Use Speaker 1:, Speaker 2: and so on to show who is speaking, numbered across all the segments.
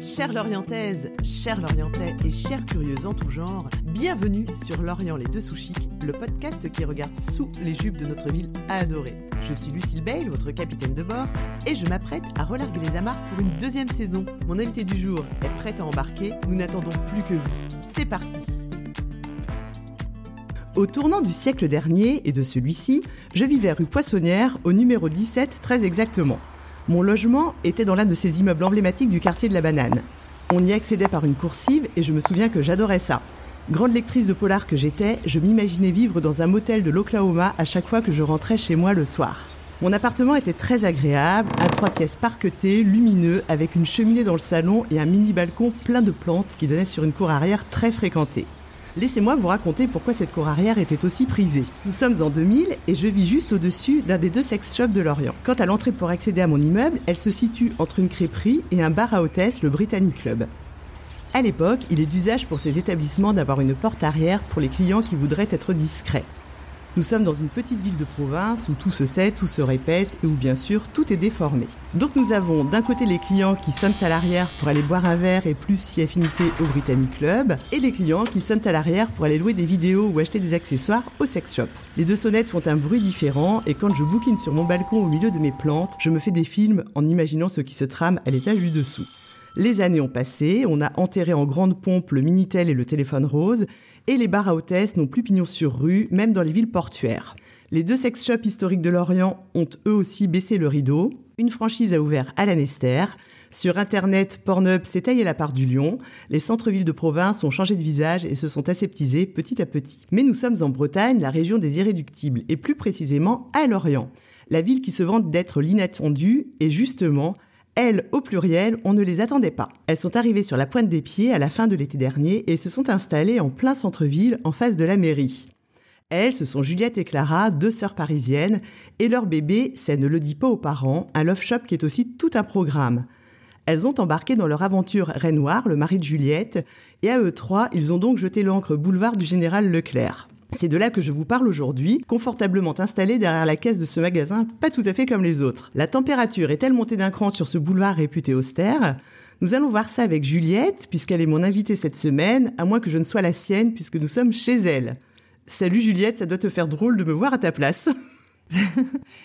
Speaker 1: Chères Lorientaises, chers Lorientais et chères curieuses en tout genre, bienvenue sur Lorient les deux sous chics, le podcast qui regarde sous les jupes de notre ville adorée. Je suis Lucille Bale, votre capitaine de bord, et je m'apprête à relarguer les amarres pour une deuxième saison. Mon invité du jour est prêt à embarquer, nous n'attendons plus que vous. C'est parti Au tournant du siècle dernier et de celui-ci, je vivais rue Poissonnière, au numéro 17 très exactement. Mon logement était dans l'un de ces immeubles emblématiques du quartier de la Banane. On y accédait par une coursive et je me souviens que j'adorais ça. Grande lectrice de polar que j'étais, je m'imaginais vivre dans un motel de l'Oklahoma à chaque fois que je rentrais chez moi le soir. Mon appartement était très agréable, à trois pièces parquetées, lumineux, avec une cheminée dans le salon et un mini balcon plein de plantes qui donnait sur une cour arrière très fréquentée. Laissez-moi vous raconter pourquoi cette cour arrière était aussi prisée. Nous sommes en 2000 et je vis juste au-dessus d'un des deux sex shops de Lorient. Quant à l'entrée pour accéder à mon immeuble, elle se situe entre une crêperie et un bar à hôtesse, le Britannic Club. À l'époque, il est d'usage pour ces établissements d'avoir une porte arrière pour les clients qui voudraient être discrets. Nous sommes dans une petite ville de province où tout se sait, tout se répète et où bien sûr tout est déformé. Donc nous avons d'un côté les clients qui sonnent à l'arrière pour aller boire un verre et plus si affinité au Britannic Club et les clients qui sonnent à l'arrière pour aller louer des vidéos ou acheter des accessoires au sex shop. Les deux sonnettes font un bruit différent et quand je bouquine sur mon balcon au milieu de mes plantes, je me fais des films en imaginant ce qui se trame à l'étage du dessous. Les années ont passé, on a enterré en grande pompe le Minitel et le téléphone rose, et les bars à hôtesses n'ont plus pignon sur rue, même dans les villes portuaires. Les deux sex shops historiques de Lorient ont eux aussi baissé le rideau. Une franchise a ouvert à l'Anester. Sur Internet, Pornhub s'est taillé la part du lion. Les centres-villes de province ont changé de visage et se sont aseptisés petit à petit. Mais nous sommes en Bretagne, la région des irréductibles, et plus précisément à Lorient. La ville qui se vante d'être l'inattendu, et justement, elles, au pluriel, on ne les attendait pas. Elles sont arrivées sur la pointe des pieds à la fin de l'été dernier et se sont installées en plein centre-ville, en face de la mairie. Elles, ce sont Juliette et Clara, deux sœurs parisiennes, et leur bébé, ça ne le dit pas aux parents, un love shop qui est aussi tout un programme. Elles ont embarqué dans leur aventure Renoir, le mari de Juliette, et à eux trois, ils ont donc jeté l'encre boulevard du général Leclerc. C'est de là que je vous parle aujourd'hui, confortablement installé derrière la caisse de ce magasin, pas tout à fait comme les autres. La température est-elle montée d'un cran sur ce boulevard réputé austère? Nous allons voir ça avec Juliette, puisqu'elle est mon invitée cette semaine, à moins que je ne sois la sienne, puisque nous sommes chez elle. Salut Juliette, ça doit te faire drôle de me voir à ta place.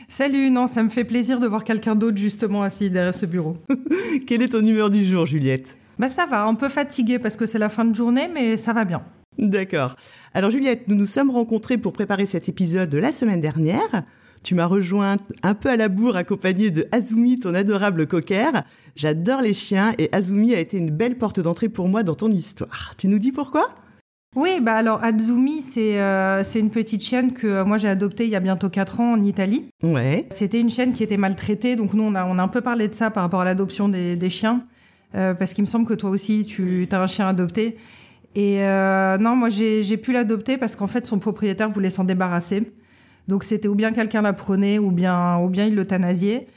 Speaker 2: Salut, non, ça me fait plaisir de voir quelqu'un d'autre justement assis derrière ce bureau.
Speaker 1: Quelle est ton humeur du jour, Juliette?
Speaker 2: Bah ça va, un peu fatiguée parce que c'est la fin de journée, mais ça va bien.
Speaker 1: D'accord. Alors Juliette, nous nous sommes rencontrés pour préparer cet épisode de la semaine dernière. Tu m'as rejointe un peu à la bourre accompagnée de Azumi, ton adorable cocker. J'adore les chiens et Azumi a été une belle porte d'entrée pour moi dans ton histoire. Tu nous dis pourquoi?
Speaker 2: Oui, bah alors Azumi, c'est euh, c'est une petite chienne que euh, moi j'ai adoptée il y a bientôt 4 ans en Italie.
Speaker 1: Ouais.
Speaker 2: C'était une chienne qui était maltraitée, donc nous on a, on a un peu parlé de ça par rapport à l'adoption des, des chiens, euh, parce qu'il me semble que toi aussi tu as un chien adopté. Et euh, non, moi j'ai pu l'adopter parce qu'en fait son propriétaire voulait s'en débarrasser. Donc c'était ou bien quelqu'un la prenait ou bien, ou bien il l'euthanasiait.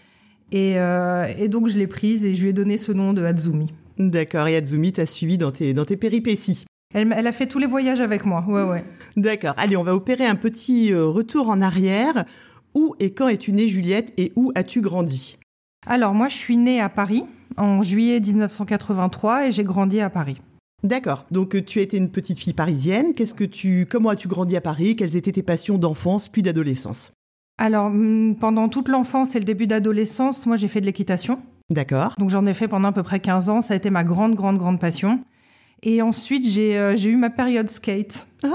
Speaker 2: Et, euh, et donc je l'ai prise et je lui ai donné ce nom de Hatsumi.
Speaker 1: D'accord, et Hatsumi t'a suivi dans tes, dans tes péripéties.
Speaker 2: Elle, elle, a fait tous les voyages avec moi, ouais, ouais.
Speaker 1: D'accord, allez, on va opérer un petit euh, retour en arrière. Où et quand es-tu née Juliette et où as-tu grandi?
Speaker 2: Alors moi je suis née à Paris en juillet 1983 et j'ai grandi à Paris.
Speaker 1: D'accord. Donc euh, tu étais une petite fille parisienne. Qu'est-ce que tu, comment as-tu grandi à Paris? Quelles étaient tes passions d'enfance puis d'adolescence?
Speaker 2: Alors mm, pendant toute l'enfance et le début d'adolescence, moi j'ai fait de l'équitation.
Speaker 1: D'accord.
Speaker 2: Donc j'en ai fait pendant à peu près 15 ans. Ça a été ma grande, grande, grande passion. Et ensuite, j'ai euh, eu ma période skate.
Speaker 1: Ah,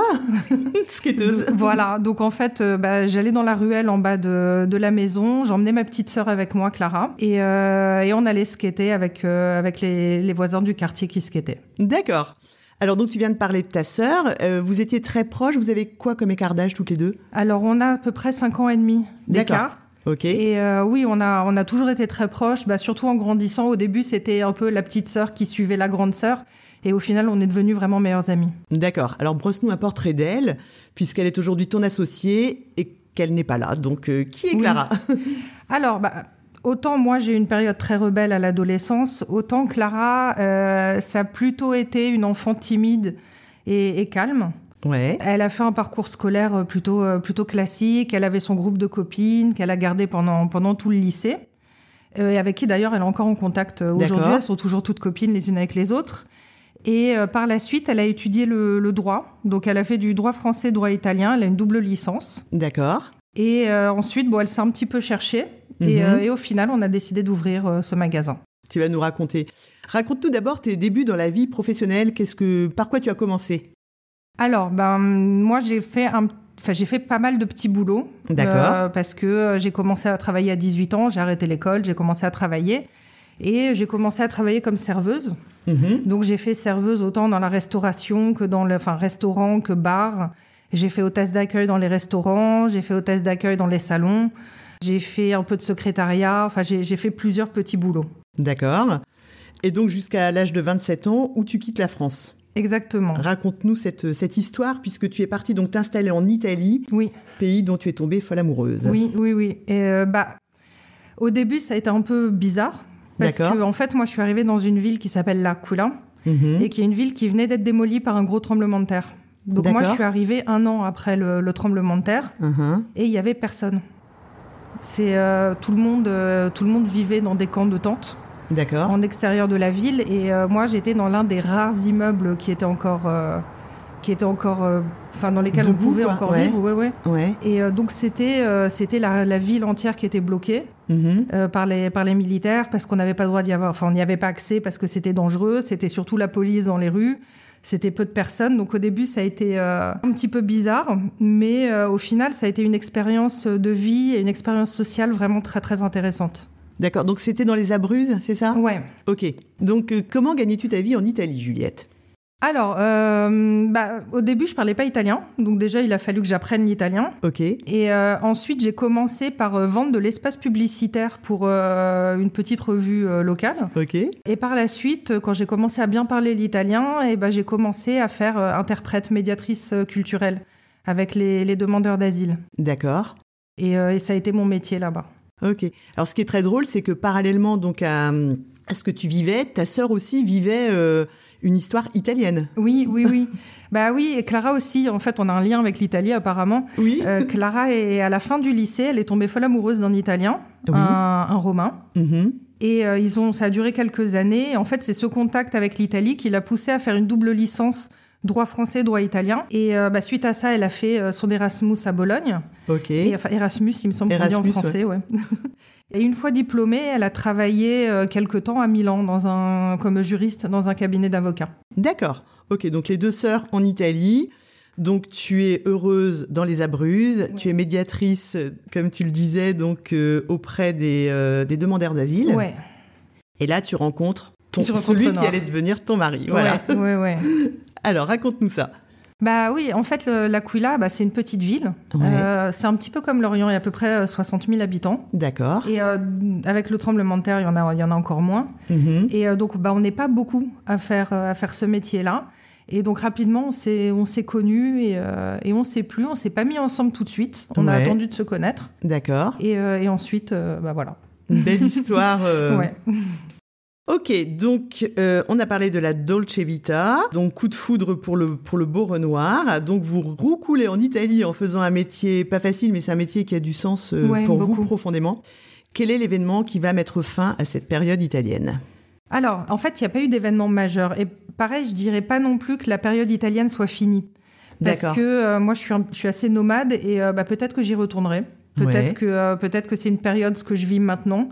Speaker 1: skateuse.
Speaker 2: voilà, donc en fait, euh, bah, j'allais dans la ruelle en bas de, de la maison, j'emmenais ma petite sœur avec moi, Clara, et, euh, et on allait skater avec, avec les, les, voisins du quartier qui skataient.
Speaker 1: D'accord. Alors donc tu viens de parler de ta sœur, vous étiez très proches, vous avez quoi comme écart d'âge toutes les deux?
Speaker 2: Alors on a à peu près 5 ans et demi d'écart.
Speaker 1: Ok.
Speaker 2: Et euh, oui, on a, on a toujours été très proches, bah, surtout en grandissant. Au début, c'était un peu la petite sœur qui suivait la grande sœur. Et au final, on est devenus vraiment meilleurs amis.
Speaker 1: D'accord. Alors, brosse-nous un portrait d'elle, puisqu'elle est aujourd'hui ton associée et qu'elle n'est pas là. Donc, euh, qui est Clara?
Speaker 2: Oui. Alors, bah, autant moi, j'ai eu une période très rebelle à l'adolescence, autant Clara, euh, ça a plutôt été une enfant timide et, et calme.
Speaker 1: Ouais.
Speaker 2: Elle a fait un parcours scolaire plutôt, plutôt classique. Elle avait son groupe de copines qu'elle a gardé pendant, pendant tout le lycée. et avec qui d'ailleurs elle est encore en contact aujourd'hui. Elles sont toujours toutes copines les unes avec les autres. Et euh, par la suite, elle a étudié le, le droit. Donc, elle a fait du droit français, droit italien. Elle a une double licence.
Speaker 1: D'accord.
Speaker 2: Et euh, ensuite, bon, elle s'est un petit peu cherchée. Et,
Speaker 1: Mhm.
Speaker 2: euh, et au final, on a décidé d'ouvrir euh, ce magasin.
Speaker 1: Tu vas nous raconter. Raconte-nous d'abord tes débuts dans la vie professionnelle. Qu'est-ce que, par quoi tu as commencé?
Speaker 2: Alors, ben, moi, j'ai fait un Enfin, j'ai fait pas mal de petits boulots.
Speaker 1: D'accord.
Speaker 2: Parce que j'ai commencé à travailler à 18 ans, j'ai arrêté l'école, j'ai commencé à travailler. Et j'ai commencé à travailler comme serveuse.
Speaker 1: Mhm.
Speaker 2: Donc j'ai fait serveuse autant dans la restauration que dans le, enfin restaurant que bar. J'ai fait hôtesse d'accueil dans les restaurants, j'ai fait hôtesse d'accueil dans les salons, j'ai fait un peu de secrétariat. Enfin j'ai j'ai fait plusieurs petits boulots.
Speaker 1: D'accord. Et donc jusqu'à l'âge de 27 ans où tu quittes la France?
Speaker 2: Exactement.
Speaker 1: Raconte-nous cette, cette histoire puisque tu es partie donc t'installer en Italie,
Speaker 2: Oui,
Speaker 1: pays dont tu es tombée folle amoureuse.
Speaker 2: oui, oui, oui. Et euh, bah au début ça a été un peu bizarre parce que en fait moi je suis arrivée dans une ville qui s'appelle L'Aquila
Speaker 1: Mhm.
Speaker 2: et qui est une ville qui venait d'être démolie par un gros tremblement de terre. Donc moi je suis arrivée un an après le- le tremblement de terre.
Speaker 1: Mhm.
Speaker 2: et il y avait personne. C'est euh, tout le monde, euh, tout le monde vivait dans des camps de tentes
Speaker 1: D'accord.
Speaker 2: en extérieur de la ville et euh, moi j'étais dans l'un des rares immeubles qui était encore, qui était encore, euh, enfin dans lesquels on pouvait
Speaker 1: quoi,
Speaker 2: encore
Speaker 1: ouais.
Speaker 2: vivre, ouais ouais.
Speaker 1: Ouais.
Speaker 2: Et euh, donc c'était, euh, c'était la, la ville entière qui était bloquée
Speaker 1: Mhm.
Speaker 2: euh, par les par les militaires parce qu'on n'avait pas le droit d'y avoir, enfin on n'y avait pas accès parce que c'était dangereux. C'était surtout la police dans les rues. C'était peu de personnes, donc au début ça a été euh, un petit peu bizarre, mais euh, au final ça a été une expérience de vie et une expérience sociale vraiment très très intéressante.
Speaker 1: D'accord. Donc c'était dans les Abruzzes, c'est ça?
Speaker 2: Ouais.
Speaker 1: Ok. Donc comment gagnais-tu ta vie en Italie, Juliette?
Speaker 2: Alors, euh, bah, au début je parlais pas italien, donc déjà il a fallu que j'apprenne l'italien.
Speaker 1: Ok.
Speaker 2: Et euh, ensuite j'ai commencé par euh, vendre de l'espace publicitaire pour une petite revue locale.
Speaker 1: Ok.
Speaker 2: Et par la suite, quand j'ai commencé à bien parler l'italien, et ben j'ai commencé à faire interprète, médiatrice culturelle avec les, les demandeurs d'asile.
Speaker 1: D'accord.
Speaker 2: Et, et ça a été mon métier là-bas.
Speaker 1: Ok. Alors ce qui est très drôle, c'est que parallèlement donc à, à ce que tu vivais, ta sœur aussi vivait euh, une histoire italienne.
Speaker 2: Oui, oui, oui. bah oui, et Clara aussi. En fait, on a un lien avec l'Italie apparemment.
Speaker 1: Oui.
Speaker 2: Euh, Clara est à la fin du lycée, elle est tombée folle amoureuse d'un Italien,
Speaker 1: Oui.
Speaker 2: un, un Romain.
Speaker 1: Mhm.
Speaker 2: Et euh, ils ont, ça a duré quelques années. En fait, c'est ce contact avec l'Italie qui l'a poussée à faire une double licence droit français, droit italien. Et euh, bah, suite à ça, elle a fait euh, son Erasmus à Bologne.
Speaker 1: Ok.
Speaker 2: Et, enfin, Erasmus, il me semble qu'on dit en français, ouais. Et une fois diplômée, elle a travaillé euh, quelque temps à Milan dans un, comme juriste dans un cabinet d'avocats.
Speaker 1: D'accord. Ok. Donc les deux sœurs en Italie. Donc tu es heureuse dans les Abruzzes. Tu es médiatrice, comme tu le disais, donc euh, auprès des, euh, des demandeurs d'asile.
Speaker 2: Ouais.
Speaker 1: Et là, tu rencontres ton,
Speaker 2: Je rencontre
Speaker 1: celui qui allait devenir ton mari. Voilà.
Speaker 2: Ouais, ouais, ouais.
Speaker 1: Alors raconte-nous ça.
Speaker 2: Bah oui, en fait, le- l'Aquila, bah, c'est une petite ville.
Speaker 1: Ouais.
Speaker 2: Euh, c'est un petit peu comme Lorient, il y a à peu près euh, 60 000 habitants.
Speaker 1: D'accord.
Speaker 2: Et euh, avec le tremblement de terre, il y en a, il y en a encore moins.
Speaker 1: Mhm.
Speaker 2: Et euh, donc, bah, on n'est pas beaucoup à faire, euh, à faire ce métier-là. Et donc, rapidement, on s'est, on s'est connus et, euh, et on s'est plus. On s'est pas mis ensemble tout de suite. On a attendu de se connaître.
Speaker 1: D'accord.
Speaker 2: Et, euh, et ensuite, euh, bah voilà.
Speaker 1: Une belle histoire. euh,
Speaker 2: Ouais.
Speaker 1: Ok, donc euh, on a parlé de la Dolce Vita, donc coup de foudre pour le, pour le beau Renoir. Donc vous roucoulez en Italie en faisant un métier pas facile, mais c'est un métier qui a du sens euh,
Speaker 2: Ouais,
Speaker 1: pour
Speaker 2: beaucoup.
Speaker 1: vous profondément. Quel est l'événement qui va mettre fin à cette période italienne?
Speaker 2: Alors, en fait, il n'y a pas eu d'événement majeur. Et pareil, je dirais pas non plus que la période italienne soit finie. Parce que euh, moi, je suis, je suis assez nomade et bah, peut-être que j'y retournerai. Peut-être
Speaker 1: Ouais.
Speaker 2: que, peut-être que c'est une période ce que je vis maintenant.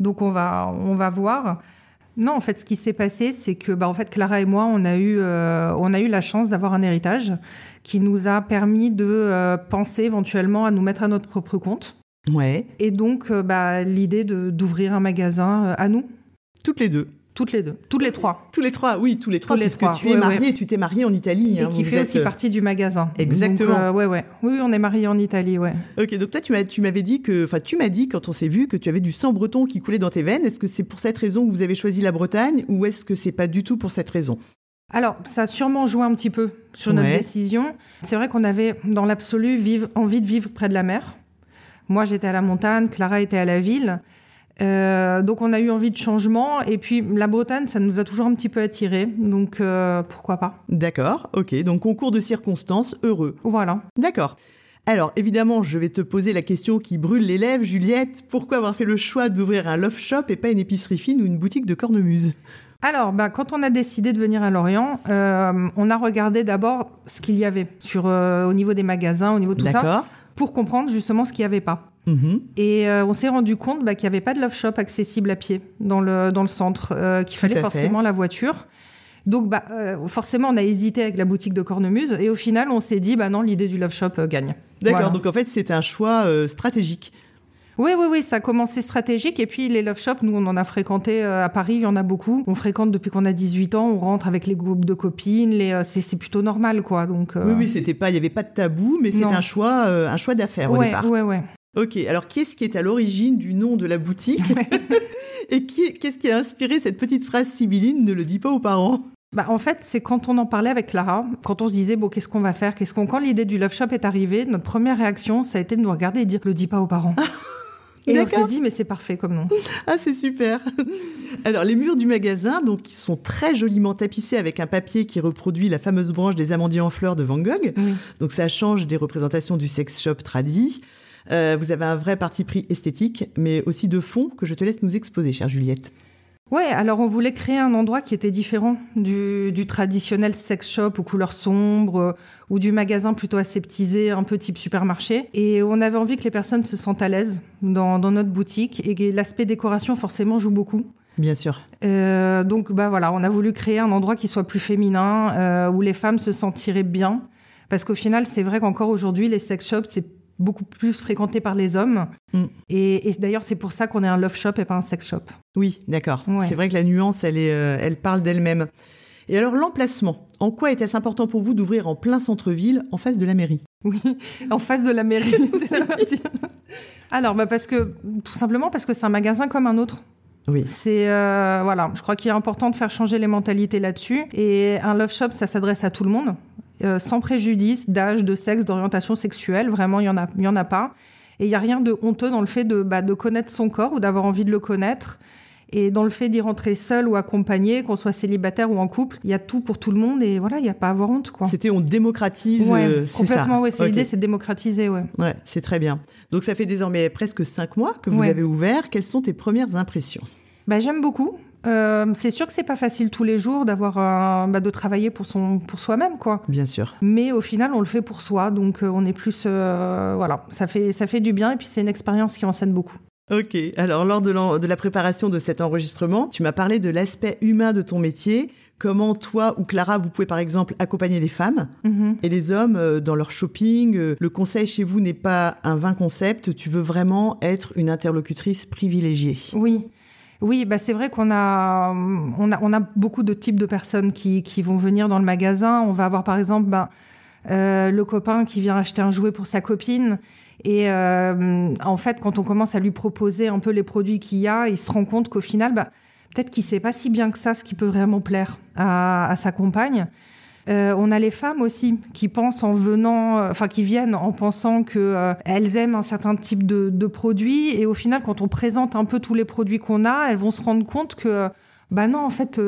Speaker 2: Donc, on va, on va voir. Non, en fait, ce qui s'est passé, c'est que, bah, en fait, Clara et moi, on a eu, euh, on a eu la chance d'avoir un héritage qui nous a permis de euh, penser éventuellement à nous mettre à notre propre compte.
Speaker 1: Ouais,
Speaker 2: Et donc, euh, bah, l'idée d'ouvrir un magasin euh, à nous,
Speaker 1: toutes les deux.
Speaker 2: Toutes les deux, toutes les trois.
Speaker 1: Tous les trois, oui, tous les trois,
Speaker 2: les
Speaker 1: puisque
Speaker 2: trois,
Speaker 1: tu es
Speaker 2: ouais,
Speaker 1: mariée, tu t'es mariée en Italie.
Speaker 2: Et
Speaker 1: hein,
Speaker 2: qui fait
Speaker 1: êtes,
Speaker 2: aussi
Speaker 1: euh,
Speaker 2: partie du magasin.
Speaker 1: Exactement.
Speaker 2: Donc, euh, ouais, ouais. Oui, oui, on est mariés en Italie, ouais.
Speaker 1: Ok, donc toi, tu m'avais dit que, enfin, tu m'as dit quand on s'est vu que tu avais du sang breton qui coulait dans tes veines. Est-ce que c'est pour cette raison que vous avez choisi la Bretagne ou est-ce que c'est pas du tout pour cette raison?
Speaker 2: Alors, ça a sûrement joué un petit peu sur notre
Speaker 1: Ouais.
Speaker 2: décision. C'est vrai qu'on avait, dans l'absolu, envie de vivre près de la mer. Moi, j'étais à la montagne, Clara était à la ville. Euh, donc, on a eu envie de changement. Et puis, la Bretagne, ça nous a toujours un petit peu attiré. Donc, euh, pourquoi pas
Speaker 1: D'accord, ok, donc concours de circonstances, heureux.
Speaker 2: Voilà.
Speaker 1: D'accord. Alors, évidemment, je vais te poser la question qui brûle les lèvres, Juliette. Pourquoi avoir fait le choix d'ouvrir un love shop et pas une épicerie fine ou une boutique de cornemuse?
Speaker 2: Alors, bah, quand on a décidé de venir à Lorient, euh, on a regardé d'abord ce qu'il y avait sur, au niveau des magasins, au niveau de tout ça, pour comprendre justement ce qu'il n'y avait pas. Mhm. Et euh, on s'est rendu compte bah, qu'il n'y avait pas de love shop accessible à pied dans le, dans le centre, qu'il fallait forcément la voiture. Donc, bah, forcément, on a hésité avec la boutique de cornemuse et au final, on s'est dit, bah non, l'idée du love shop gagne.
Speaker 1: D'accord, donc en fait, c'est un choix stratégique.
Speaker 2: Oui, oui, oui, ça a commencé stratégique. Et puis les love shops, nous, on en a fréquenté euh, à Paris, il y en a beaucoup. On fréquente depuis qu'on a 18 ans, on rentre avec les groupes de copines, les, euh, c'est, plutôt normal, quoi. Donc,
Speaker 1: euh, Oui, oui, c'était pas, il n'y avait pas de tabou, mais c'est un choix, un choix d'affaires au départ.
Speaker 2: Ouais, ouais.
Speaker 1: Ok, alors qui est-ce qui est à l'origine du nom de la boutique Et qui, qu'est-ce qui a inspiré cette petite phrase sibylline Ne le dis pas aux parents?
Speaker 2: Bah, en fait, c'est quand on en parlait avec Clara, quand on se disait, bon, qu'est-ce qu'on va faire? Qu'est-ce qu'on... Quand l'idée du Love Shop est arrivée, notre première réaction, ça a été de nous regarder et de dire, le dis pas aux parents. Et on s'est dit, mais c'est parfait comme nom.
Speaker 1: Ah, c'est super. Alors, les murs du magasin, donc, sont très joliment tapissés avec un papier qui reproduit la fameuse branche des amandiers en fleurs de Van Gogh. Donc, ça change des représentations du sex shop tradit. Euh, vous avez un vrai parti pris esthétique, mais aussi de fond que je te laisse nous exposer, chère Juliette.
Speaker 2: Ouais, alors on voulait créer un endroit qui était différent du, traditionnel sex shop aux couleurs sombres euh, ou du magasin plutôt aseptisé, un peu type supermarché. Et on avait envie que les personnes se sentent à l'aise dans, notre boutique et l'aspect décoration forcément joue beaucoup.
Speaker 1: Bien sûr.
Speaker 2: Euh, donc bah voilà, on a voulu créer un endroit qui soit plus féminin, euh, où les femmes se sentiraient bien. Parce qu'au final, c'est vrai qu'encore aujourd'hui, les sex shops, c'est beaucoup plus fréquenté par les hommes. Mm. Et, d'ailleurs, c'est pour ça qu'on est un love shop et pas un sex shop.
Speaker 1: Oui, d'accord. C'est vrai que la nuance, elle, est, euh, elle parle d'elle-même. Et alors, l'emplacement. En quoi était-ce important pour vous d'ouvrir en plein centre-ville, en face de la mairie?
Speaker 2: Oui, en face de la mairie, Alors, bah parce que, tout simplement parce que c'est un magasin comme un autre.
Speaker 1: Oui.
Speaker 2: C'est euh, voilà, je crois qu'il est important de faire changer les mentalités là-dessus. Et un love shop, ça s'adresse à tout le monde. Euh, sans préjudice d'âge, de sexe, d'orientation sexuelle. Vraiment, il n'y en, a, y en a pas. Et il n'y a rien de honteux dans le fait de, bah, de connaître son corps ou d'avoir envie de le connaître. Et dans le fait d'y rentrer seul ou accompagné, qu'on soit célibataire ou en couple, il y a tout pour tout le monde et voilà, il n'y a pas à avoir honte. quoi.
Speaker 1: C'était on démocratise.
Speaker 2: Ouais, euh, complètement, oui. C'est l'idée, c'est démocratiser, ouais.
Speaker 1: Ouais, c'est très bien. Donc ça fait désormais presque cinq mois que vous avez ouvert. Quelles sont tes premières impressions?
Speaker 2: Bah, J'aime beaucoup. Euh, c'est sûr que c'est pas facile tous les jours d'avoir bah, de travailler pour son pour soi-même quoi.
Speaker 1: Bien sûr.
Speaker 2: Mais au final on le fait pour soi donc euh, on est plus euh, voilà ça fait ça fait du bien et puis c'est une expérience qui enseigne beaucoup.
Speaker 1: Ok, alors lors de, de la préparation de cet enregistrement, tu m'as parlé de l'aspect humain de ton métier, comment toi ou Clara, vous pouvez par exemple accompagner les femmes mm-hmm. et les hommes dans leur shopping. Le conseil chez vous n'est pas un vain concept, tu veux vraiment être une interlocutrice privilégiée.
Speaker 2: Oui. Oui, bah c'est vrai qu'on a, on a, on a beaucoup de types de personnes qui, qui vont venir dans le magasin. On va avoir par exemple bah, euh, le copain qui vient acheter un jouet pour sa copine. Et euh, en fait, quand on commence à lui proposer un peu les produits qu'il y a, il se rend compte qu'au final, bah, peut-être qu'il sait pas si bien que ça ce qui peut vraiment plaire à, à sa compagne. Euh, on a les femmes aussi qui pensent en venant, euh, enfin qui viennent en pensant que euh, elles aiment un certain type de, de produits et au final, quand on présente un peu tous les produits qu'on a, elles vont se rendre compte que bah non, en fait,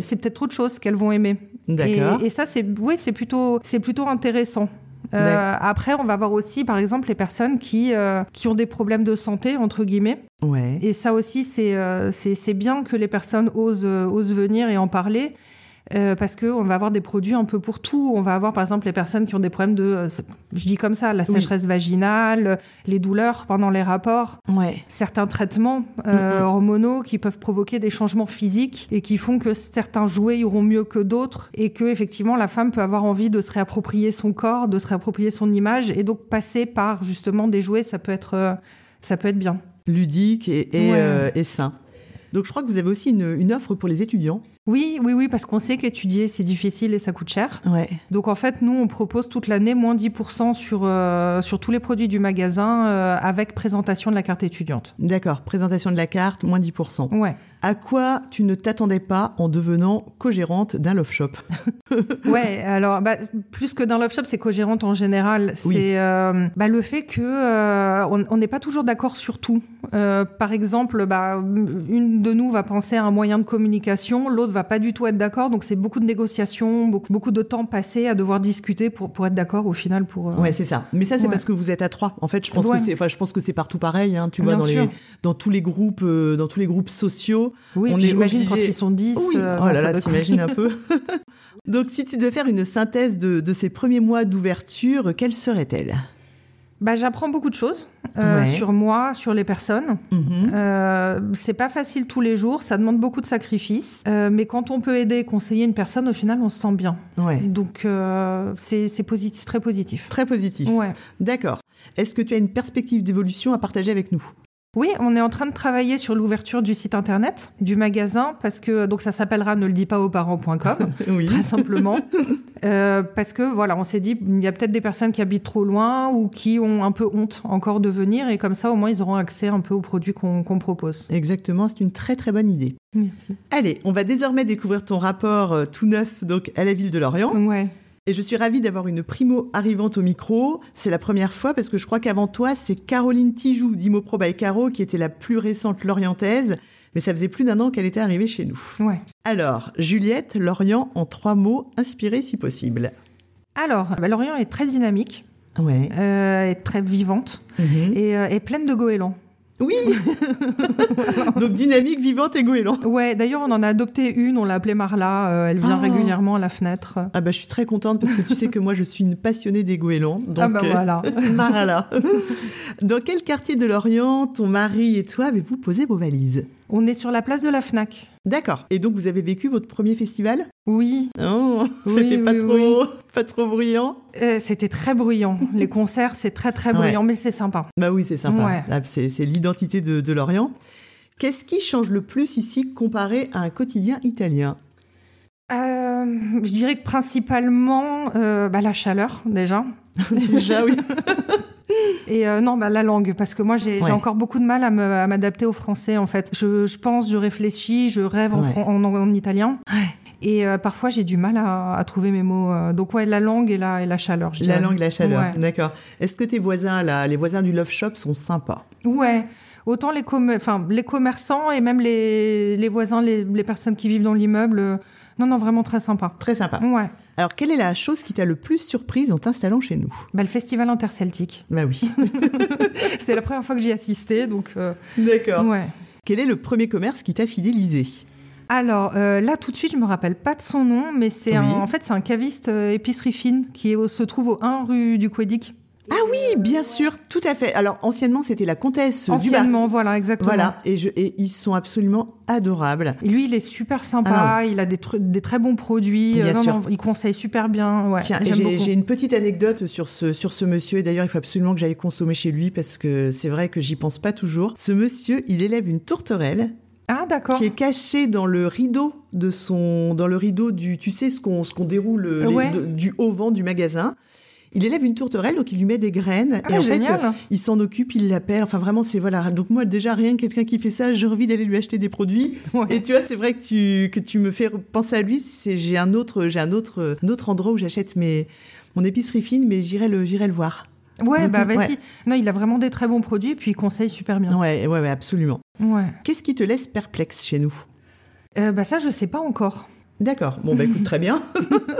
Speaker 2: c'est peut-être autre chose qu'elles vont aimer.
Speaker 1: D'accord.
Speaker 2: Et, ça, c'est oui, c'est plutôt, c'est plutôt intéressant. après, on va voir aussi, par exemple, les personnes qui, qui ont des problèmes de santé, entre guillemets.
Speaker 1: Ouais.
Speaker 2: Et ça aussi, c'est c'est bien que les personnes osent, osent venir et en parler. Euh, parce qu'on va avoir des produits un peu pour tout. On va avoir par exemple les personnes qui ont des problèmes de, euh, je dis comme ça, la sécheresse vaginale, les douleurs pendant les rapports,
Speaker 1: ouais.
Speaker 2: certains traitements euh, hormonaux qui peuvent provoquer des changements physiques et qui font que certains jouets iront mieux que d'autres et que effectivement la femme peut avoir envie de se réapproprier son corps, de se réapproprier son image et donc passer par justement des jouets, ça peut être, ça peut être bien.
Speaker 1: Ludique et, et, sain. Donc je crois que vous avez aussi une, une offre pour les étudiants.
Speaker 2: Oui, oui, oui, parce qu'on sait qu'étudier, c'est difficile et ça coûte cher.
Speaker 1: Ouais.
Speaker 2: Donc en fait, nous, on propose toute l'année moins 10% sur, euh, sur tous les produits du magasin euh, avec présentation de la carte étudiante.
Speaker 1: D'accord, présentation de la carte, moins 10%.
Speaker 2: Ouais.
Speaker 1: À quoi tu ne t'attendais pas en devenant co-gérante d'un love shop?
Speaker 2: Ouais, alors bah, plus que d'un love shop, c'est co-gérante en général. C'est euh, bah, le fait que euh, on n'est pas toujours d'accord sur tout. Euh, par exemple, bah, une de nous va penser à un moyen de communication, l'autre va pas du tout être d'accord. Donc c'est beaucoup de négociations, beaucoup, beaucoup de temps passé à devoir discuter pour, pour être d'accord au final. Pour,
Speaker 1: Ouais, c'est ça. Mais ça, c'est parce que vous êtes à trois. En fait, je pense que c'est, enfin, je pense que c'est partout pareil. Hein, tu vois, dans, les, dans tous les groupes, dans tous les groupes sociaux.
Speaker 2: Oui, on j'imagine quand ils sont 10.
Speaker 1: Oui. oh là là, t'imagines un peu. Donc, si tu devais faire une synthèse de, de ces premiers mois d'ouverture, quelle serait-elle
Speaker 2: bah, j'apprends beaucoup de choses euh, sur moi, sur les personnes.
Speaker 1: Mhm.
Speaker 2: Euh, c'est pas facile tous les jours, ça demande beaucoup de sacrifices. Euh, mais quand on peut aider, conseiller une personne, au final, on se sent bien.
Speaker 1: Ouais.
Speaker 2: Donc euh, c'est positif, très positif.
Speaker 1: Très positif.
Speaker 2: Ouais.
Speaker 1: D'accord. Est-ce que tu as une perspective d'évolution à partager avec nous?
Speaker 2: Oui, on est en train de travailler sur l'ouverture du site internet du magasin parce que donc ça s'appellera ne le dis pas aux parents.com
Speaker 1: oui.
Speaker 2: très simplement euh, parce que voilà on s'est dit il y a peut-être des personnes qui habitent trop loin ou qui ont un peu honte encore de venir et comme ça au moins ils auront accès un peu aux produits qu'on propose.
Speaker 1: Exactement, c'est une très très bonne idée.
Speaker 2: Merci.
Speaker 1: Allez, on va désormais découvrir ton rapport euh, tout neuf donc à la ville de Lorient.
Speaker 2: Ouais.
Speaker 1: Et je suis ravie d'avoir une primo arrivante au micro. C'est la première fois parce que je crois qu'avant toi, c'est Caroline Tijoux d'Imopro by Caro qui était la plus récente lorientaise. Mais ça faisait plus d'un an qu'elle était arrivée chez nous.
Speaker 2: Ouais.
Speaker 1: Alors, Juliette, Lorient en trois mots, inspirés si possible.
Speaker 2: Alors, bah, Lorient est très dynamique,
Speaker 1: Ouais.
Speaker 2: euh, est très vivante
Speaker 1: Mhm.
Speaker 2: et, euh, est pleine de goélands.
Speaker 1: Oui Donc dynamique, vivante et goéland.
Speaker 2: Ouais, d'ailleurs on en a adopté une, on l'a appelée Marla, euh, elle vient
Speaker 1: Oh.
Speaker 2: régulièrement à la fenêtre.
Speaker 1: Ah bah je suis très contente parce que tu sais que moi je suis une passionnée des goélands. Donc,
Speaker 2: ah bah
Speaker 1: euh,
Speaker 2: voilà.
Speaker 1: Marala. Dans quel quartier de Lorient ton mari et toi avez-vous posé vos valises?
Speaker 2: On est sur la place de la Fnac.
Speaker 1: D'accord. Et donc vous avez vécu votre premier festival?
Speaker 2: Oui,
Speaker 1: Oh,
Speaker 2: Oui,
Speaker 1: c'était pas
Speaker 2: oui,
Speaker 1: trop, pas trop bruyant.
Speaker 2: euh, c'était très bruyant. Les concerts, c'est très très
Speaker 1: Ouais.
Speaker 2: bruyant, mais c'est sympa.
Speaker 1: Bah oui, c'est sympa.
Speaker 2: Ouais.
Speaker 1: Ah, C'est c'est l'identité de, de Lorient. Qu'est-ce qui change le plus ici comparé à un quotidien italien?
Speaker 2: Euh, je dirais que principalement euh, bah, la chaleur déjà.
Speaker 1: Déjà, oui.
Speaker 2: Et euh, non, bah, la langue, parce que moi j'ai
Speaker 1: Ouais.
Speaker 2: encore beaucoup de mal à m'adapter au français en fait. Je, je pense, je réfléchis, je rêve en,
Speaker 1: Ouais.
Speaker 2: en, en italien.
Speaker 1: Ouais.
Speaker 2: Et euh, parfois j'ai du mal à, à trouver mes mots. euh. donc ouais, la langue et la, et la chaleur. je
Speaker 1: La
Speaker 2: dirais.
Speaker 1: langue, la chaleur.
Speaker 2: Ouais.
Speaker 1: D'accord. Est-ce que tes voisins, là, les voisins du Love Shop sont sympas?
Speaker 2: Ouais. Autant les, com- enfin, les commerçants et même les, les voisins, les, les personnes qui vivent dans l'immeuble. euh, Non, non, vraiment très sympa.
Speaker 1: Très sympa.
Speaker 2: Ouais.
Speaker 1: Alors, quelle est la chose qui t'a le plus surprise en t'installant chez nous?
Speaker 2: Bah, le festival interceltique.
Speaker 1: Bah oui.
Speaker 2: C'est la première fois que j'y assistais, donc euh,
Speaker 1: D'accord.
Speaker 2: ouais.
Speaker 1: Quel est le premier commerce qui t'a fidélisé?
Speaker 2: Alors euh, là, tout de suite, je me rappelle pas de son nom, mais c'est
Speaker 1: Oui.
Speaker 2: en fait c'est un caviste euh, épicerie fine qui est se trouve au 1 rue du Quédic.
Speaker 1: Ah oui, bien sûr, tout à fait. Alors, anciennement, c'était la comtesse du.
Speaker 2: Anciennement, voilà, exactement.
Speaker 1: Voilà, et, je, et ils sont absolument adorables.
Speaker 2: Et lui, il est super sympa,
Speaker 1: Ah
Speaker 2: il a des, très bons produits,
Speaker 1: Bien
Speaker 2: euh, non,
Speaker 1: sûr.
Speaker 2: non, il conseille super bien. Ouais,
Speaker 1: Tiens, j'ai une petite anecdote sur ce, sur ce monsieur, et d'ailleurs, il faut absolument que j'aille consommer chez lui parce que c'est vrai que j'y pense pas toujours. Ce monsieur, il élève une tourterelle
Speaker 2: Ah d'accord.
Speaker 1: qui est cachée dans le rideau de son, dans le rideau du, tu sais, ce qu'on ce qu'on déroule les-
Speaker 2: Ouais.
Speaker 1: de- du haut-vent du magasin. Il élève une tourterelle, donc il lui met des graines.
Speaker 2: Ah,
Speaker 1: et en
Speaker 2: génial.
Speaker 1: fait, il s'en occupe, il l'appelle. Enfin, vraiment, c'est voilà. Donc moi, déjà, rien que quelqu'un qui fait ça, j'ai envie d'aller lui acheter des produits.
Speaker 2: Ouais.
Speaker 1: Et tu vois, c'est vrai que tu, que tu me fais penser à lui. J'ai un autre, j'ai un autre, un autre endroit où j'achète mes, mon épicerie fine, mais j'irai le, j'irai le voir.
Speaker 2: Ouais,
Speaker 1: Donc,
Speaker 2: bah
Speaker 1: ouais.
Speaker 2: vas-y. Non, il a vraiment des très bons produits, et puis il conseille super bien.
Speaker 1: Ouais, ouais, ouais, absolument.
Speaker 2: Ouais.
Speaker 1: Qu'est-ce qui te laisse perplexe chez nous?
Speaker 2: Euh, bah ça, je sais pas encore.
Speaker 1: D'accord. Bon, bah écoute, très bien.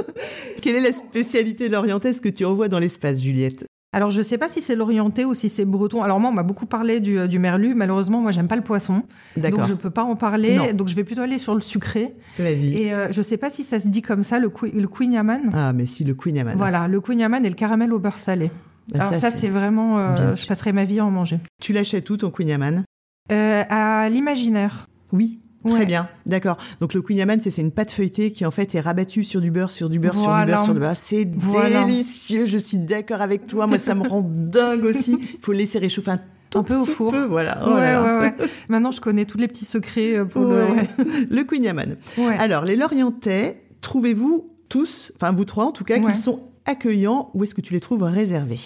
Speaker 1: Quelle est la spécialité lorientaise que tu envoies dans l'espace, Juliette?
Speaker 2: Alors, je sais pas si c'est l'orienté ou si c'est breton. Alors, moi, on m'a beaucoup parlé du, euh, du merlu. Malheureusement, moi, j'aime pas le poisson. Donc, je peux pas en parler.
Speaker 1: Non.
Speaker 2: Donc, je vais plutôt aller sur le sucré.
Speaker 1: Vas-y.
Speaker 2: Et euh, je sais pas si ça se dit comme ça, le, le Queen Yaman.
Speaker 1: Ah, mais si, le Queen Amman.
Speaker 2: Voilà, le Queen Yaman et le caramel au beurre salé.
Speaker 1: Bah,
Speaker 2: Alors, ça, c'est vraiment. euh, je passerai ma vie à en manger.
Speaker 1: Tu l'achètes où, ton Queen Amman
Speaker 2: Euh, à l'imaginaire.
Speaker 1: Oui. Très bien, d'accord. Donc le Queen c'est une pâte feuilletée qui en fait est rabattue sur du beurre, sur du beurre, sur du beurre, sur du beurre. C'est
Speaker 2: Voilà.
Speaker 1: délicieux. Je suis d'accord avec toi. Moi, ça me rend dingue aussi. Il faut laisser réchauffer un tout
Speaker 2: Un peu au four.
Speaker 1: peu, voilà. Oh
Speaker 2: ouais,
Speaker 1: là.
Speaker 2: ouais, ouais. Maintenant, je connais tous les petits secrets euh, pour le.
Speaker 1: Le Queen.
Speaker 2: Ouais.
Speaker 1: Alors, les Lorientais, trouvez-vous tous, enfin vous trois en tout cas, qu'ils sont accueillants ou est-ce que tu les trouves réservés?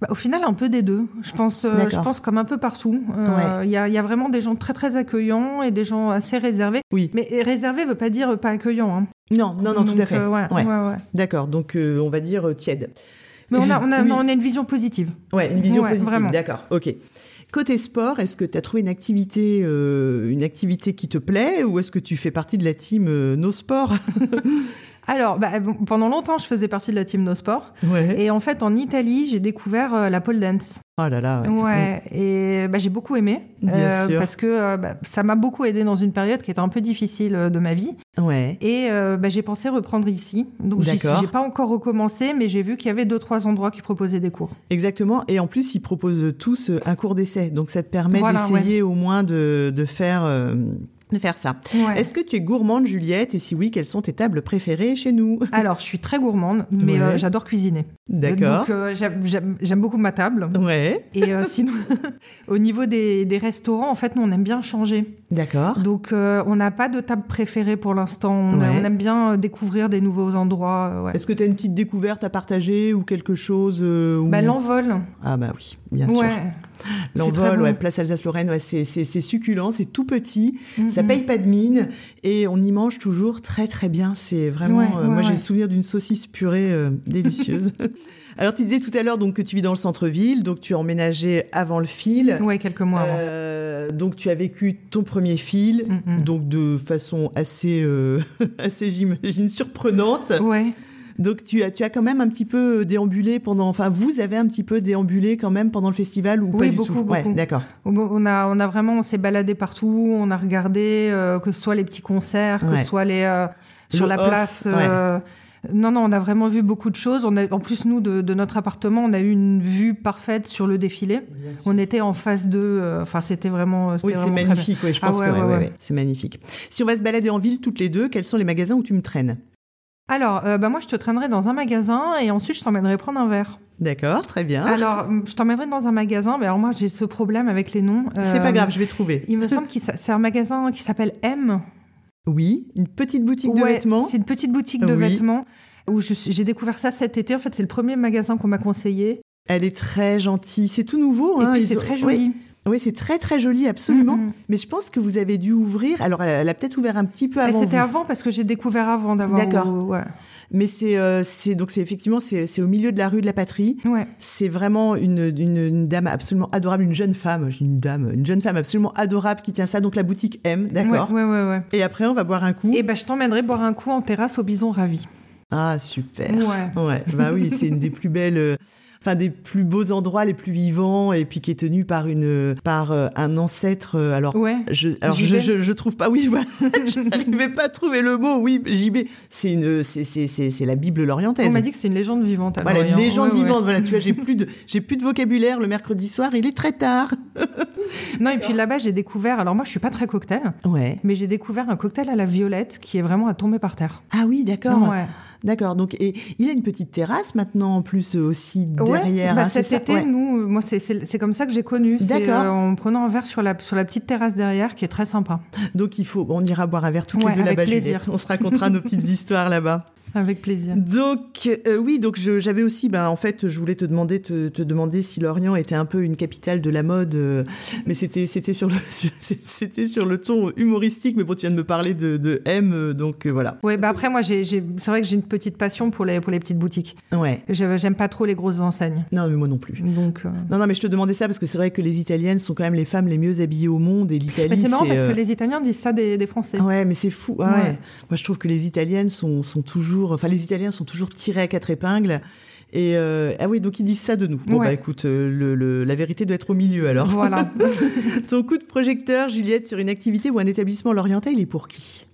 Speaker 2: Bah, au final, un peu des deux. Je pense, euh, je pense comme un peu partout. Euh, il y, a, y, a, vraiment des gens très très accueillants et des gens assez réservés.
Speaker 1: Oui.
Speaker 2: Mais réservé veut pas dire pas accueillant. Hein.
Speaker 1: Non, non, non, tout à fait.
Speaker 2: Euh, ouais, ouais.
Speaker 1: D'accord. Donc, on va dire tiède.
Speaker 2: Mais on a, on a, on a une vision positive.
Speaker 1: Ouais, une vision positive. D'accord. Ok. Côté sport, est-ce que tu as trouvé une activité, euh, une activité qui te plaît ou est-ce que tu fais partie de la team euh, No Sport?
Speaker 2: Alors, bah, pendant longtemps, je faisais partie de la team No Sport. Et en fait, en Italie, j'ai découvert euh, la pole dance.
Speaker 1: Oh là là.
Speaker 2: Ouais. Et bah, j'ai beaucoup aimé.
Speaker 1: Sûr.
Speaker 2: Parce que bah, ça m'a beaucoup aidé dans une période qui était un peu difficile de ma vie.
Speaker 1: Ouais.
Speaker 2: Et j'ai pensé reprendre ici. Donc, j'ai pas encore recommencé, mais j'ai vu qu'il y avait deux, trois endroits qui proposaient des cours.
Speaker 1: Exactement. Et en plus, ils proposent tous un cours d'essai. Donc, ça te permet d'essayer au moins de, de faire de faire ça. Est-ce que tu es gourmande, Juliette Et si oui, quelles sont tes tables préférées chez nous?
Speaker 2: Alors, je suis très gourmande, mais euh, j'adore cuisiner.
Speaker 1: D'accord.
Speaker 2: Donc, euh, j'aime beaucoup ma table.
Speaker 1: Ouais.
Speaker 2: Et euh, sinon, au niveau des, restaurants, en fait, nous, on aime bien changer.
Speaker 1: D'accord.
Speaker 2: Donc, on n'a pas de table préférée pour l'instant. On, aime bien découvrir des nouveaux endroits.
Speaker 1: Est-ce que tu as une petite découverte à partager ou quelque chose
Speaker 2: bah, L'envol.
Speaker 1: Ah bah oui, bien sûr. L'envol, ouais, place Alsace-Lorraine, ouais, c'est succulent, c'est tout petit, mm-hmm. ça paye pas de mine et on y mange toujours très très bien. C'est vraiment, euh, moi j'ai le souvenir d'une saucisse purée euh, délicieuse. Alors tu disais tout à l'heure donc que tu vis dans le centre-ville, donc tu as emménagé avant le fil.
Speaker 2: Ouais, quelques mois avant.
Speaker 1: Euh, donc tu as vécu ton premier fil, mm-hmm. donc de façon assez, assez j'imagine surprenante.
Speaker 2: Ouais.
Speaker 1: Donc tu as, tu as quand même un petit peu déambulé pendant, enfin vous avez un petit peu déambulé quand même pendant le festival ou
Speaker 2: oui,
Speaker 1: pas du
Speaker 2: beaucoup,
Speaker 1: tout?
Speaker 2: Beaucoup.
Speaker 1: D'accord.
Speaker 2: On a, on a vraiment, on s'est baladé partout, on a regardé euh, que ce soit les petits concerts, que ce soit les euh, sur la place. Euh, non, non, on a vraiment vu beaucoup de choses. On a, en plus, nous, de, notre appartement, on a eu une vue parfaite sur le défilé. On était en phase 2. Enfin, c'était vraiment.
Speaker 1: Oui, c'est magnifique. Je pense
Speaker 2: ah
Speaker 1: que c'est magnifique. Si on va se balader en ville toutes les deux, quels sont les magasins où tu me traînes?
Speaker 2: Alors, euh, bah moi, je te traînerai dans un magasin et ensuite, je t'emmènerai prendre un verre.
Speaker 1: D'accord, très bien.
Speaker 2: Alors, je t'emmènerai dans un magasin, mais alors moi, j'ai ce problème avec les noms.
Speaker 1: c'est pas euh, grave, je vais trouver.
Speaker 2: Il me semble que c'est un magasin qui s'appelle M.
Speaker 1: Oui, une petite boutique de vêtements.
Speaker 2: C'est une petite boutique de vêtements où j'ai découvert ça cet été. En fait, c'est le premier magasin qu'on m'a conseillé.
Speaker 1: Elle est très gentille. C'est tout nouveau.
Speaker 2: Et
Speaker 1: hein,
Speaker 2: puis c'est très joli.
Speaker 1: Oui, c'est très très joli, absolument. Mm-hmm. Mais je pense que vous avez dû ouvrir. Alors, elle, a peut-être ouvert un petit peu avant.
Speaker 2: C'était avant parce que j'ai découvert avant d'avoir.
Speaker 1: D'accord.
Speaker 2: Ouais.
Speaker 1: Mais c'est euh, c'est donc c'est effectivement c'est au milieu de la rue de la Patrie.
Speaker 2: Ouais.
Speaker 1: C'est vraiment une, une, dame absolument adorable, une jeune femme, une dame, une jeune femme absolument adorable qui tient ça. Donc la boutique M, d'accord.
Speaker 2: Ouais, ouais, ouais,
Speaker 1: Et après on va boire un coup.
Speaker 2: Et ben je t'emmènerai boire un coup en terrasse au Bison Ravi.
Speaker 1: Ah super.
Speaker 2: Ouais.
Speaker 1: Ouais. Bah oui, c'est une des plus belles euh, enfin des plus beaux endroits, les plus vivants, et puis qui est tenu par une par euh, un ancêtre. Euh, alors,
Speaker 2: ouais,
Speaker 1: je, alors je, je, je, trouve pas, oui, voilà, je n'arrivais pas à trouver le mot. Oui, JB, c'est une, c'est la Bible lorientaise.
Speaker 2: On m'a dit que c'est une légende vivante. À
Speaker 1: voilà, une légende vivante. Voilà, tu vois, j'ai plus de j'ai plus de vocabulaire le mercredi soir. Il est très tard.
Speaker 2: non, et puis là-bas, j'ai découvert. Alors moi, je suis pas très cocktail.
Speaker 1: Ouais.
Speaker 2: Mais j'ai découvert un cocktail à la violette qui est vraiment à tomber par terre.
Speaker 1: Ah oui, d'accord.
Speaker 2: Ouais.
Speaker 1: D'accord. Donc, et il a une petite terrasse maintenant, en plus, euh, aussi derrière.
Speaker 2: Ouais, bah, cet été, nous, moi, c'est comme ça que j'ai connu.
Speaker 1: D'accord.
Speaker 2: Euh, en prenant un verre sur la, sur la petite terrasse derrière, qui est très sympa.
Speaker 1: Donc, il faut, on ira boire un verre toutes les deux là-bas, On se racontera nos petites histoires là-bas.
Speaker 2: Avec plaisir.
Speaker 1: Donc euh, oui, donc j'avais aussi, ben en fait, je voulais te demander, te, te, demander si Lorient était un peu une capitale de la mode, euh, mais c'était c'était sur le c'était sur le ton humoristique. Mais bon, tu viens de me parler de, de M, euh, donc voilà.
Speaker 2: Ouais, bah après moi, c'est vrai que j'ai une petite passion pour les pour les petites boutiques.
Speaker 1: Ouais.
Speaker 2: J'aime pas trop les grosses enseignes.
Speaker 1: Non, mais moi non plus.
Speaker 2: Donc
Speaker 1: non, non, mais je te demandais ça parce que c'est vrai que les Italiennes sont quand même les femmes les mieux habillées au monde et l'Italie.
Speaker 2: c'est marrant parce que les Italiens disent ça des, des Français.
Speaker 1: Ouais, mais c'est fou. Ah ouais. Moi, je trouve que les Italiennes sont sont toujours enfin les Italiens sont toujours tirés à quatre épingles. Et euh, ah oui, donc ils disent ça de nous. Bon bah écoute, euh, le, la vérité doit être au milieu alors.
Speaker 2: Voilà.
Speaker 1: Ton coup de projecteur, Juliette, sur une activité ou un établissement lorientais, il est pour qui?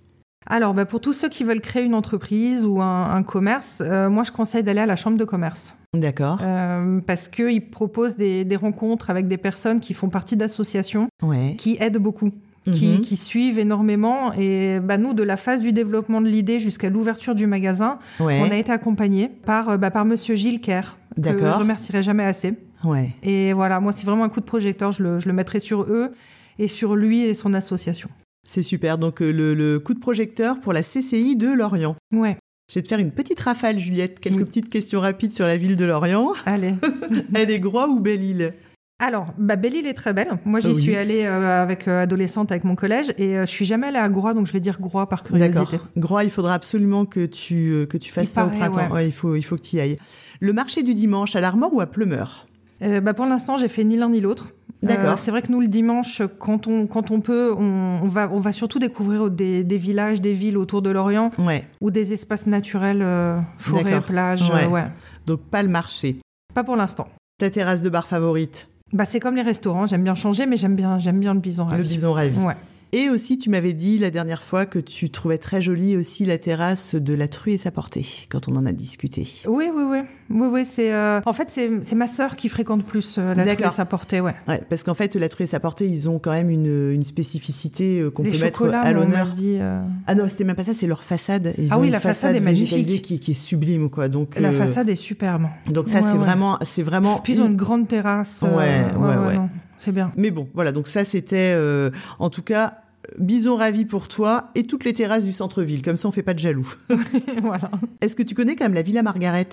Speaker 2: Alors, bah, pour tous ceux qui veulent créer une entreprise ou un, commerce, euh, moi, je conseille d'aller à la chambre de commerce.
Speaker 1: D'accord.
Speaker 2: Euh, parce qu'ils proposent des, des, rencontres avec des personnes qui font partie d'associations
Speaker 1: ouais.
Speaker 2: qui aident beaucoup. Mhm. qui, suivent énormément. Et bah, nous, de la phase du développement de l'idée jusqu'à l'ouverture du magasin, on a été accompagnés par, euh, bah, par Monsieur Gilles Kerr, que je remercierai jamais assez.
Speaker 1: Ouais.
Speaker 2: Et voilà, moi, c'est vraiment un coup de projecteur. Je le, je le mettrai sur eux et sur lui et son association.
Speaker 1: C'est super. Donc, euh, le, le, coup de projecteur pour la CCI de Lorient.
Speaker 2: Ouais.
Speaker 1: Je vais te faire une petite rafale, Juliette. Quelques petites questions rapides sur la ville de Lorient.
Speaker 2: Allez.
Speaker 1: Elle est Groix ou Belle-Île
Speaker 2: alors, bah, Belle-Île est très belle. Moi, j'y
Speaker 1: Oui.
Speaker 2: suis allée euh, avec euh, adolescente avec mon collège et euh, je suis jamais allée à Groix, donc je vais dire Groix par curiosité.
Speaker 1: Groix, il faudra absolument que tu, que tu fasses
Speaker 2: Il
Speaker 1: ça au printemps.
Speaker 2: ouais.
Speaker 1: il, faut, il faut que tu y ailles. Le marché du dimanche à l'Armor ou à Pleumeur?
Speaker 2: Bah, pour l'instant, j'ai fait ni l'un ni l'autre.
Speaker 1: D'accord.
Speaker 2: Euh, c'est vrai que nous, le dimanche, quand on, quand on peut, on, on va, on va surtout découvrir des, des villages, des villes autour de Lorient
Speaker 1: Ouais.
Speaker 2: ou des espaces naturels, euh, forêts, plages.
Speaker 1: Ouais.
Speaker 2: ouais.
Speaker 1: Donc pas le marché.
Speaker 2: Pas pour l'instant.
Speaker 1: Ta terrasse de bar favorite?
Speaker 2: Bah, c'est comme les restaurants, j'aime bien changer, mais j'aime bien, j'aime bien le bison
Speaker 1: Le
Speaker 2: ravi.
Speaker 1: bison ravi.
Speaker 2: Ouais.
Speaker 1: Et aussi, tu m'avais dit la dernière fois que tu trouvais très jolie aussi la terrasse de la True et sa portée, quand on en a discuté.
Speaker 2: Oui, oui, oui. Oui, oui, c'est. euh, En fait, c'est c'est ma sœur qui fréquente plus euh, la. True et sa portée, ouais.
Speaker 1: Ouais, parce qu'en fait, la True et sa portée, ils ont quand même une, une spécificité euh, qu'on peut mettre à l'honneur.
Speaker 2: euh,
Speaker 1: Ah non, c'était même pas ça, c'est leur façade. Ils
Speaker 2: Ah oui, la façade est magnifique.
Speaker 1: Qui, qui est sublime, quoi. Donc,
Speaker 2: La façade est superbe.
Speaker 1: Donc ça,
Speaker 2: Ouais,
Speaker 1: c'est
Speaker 2: ouais.
Speaker 1: vraiment, c'est vraiment.
Speaker 2: Puis ils ont une grande terrasse.
Speaker 1: Ouais, ouais, ouais.
Speaker 2: C'est bien.
Speaker 1: Mais bon, voilà. Donc ça, c'était, euh, en tout cas, bison ravi pour toi et toutes les terrasses du centre-ville. Comme ça, on fait pas de jaloux.
Speaker 2: voilà.
Speaker 1: Est-ce que tu connais quand même la Villa Margaret?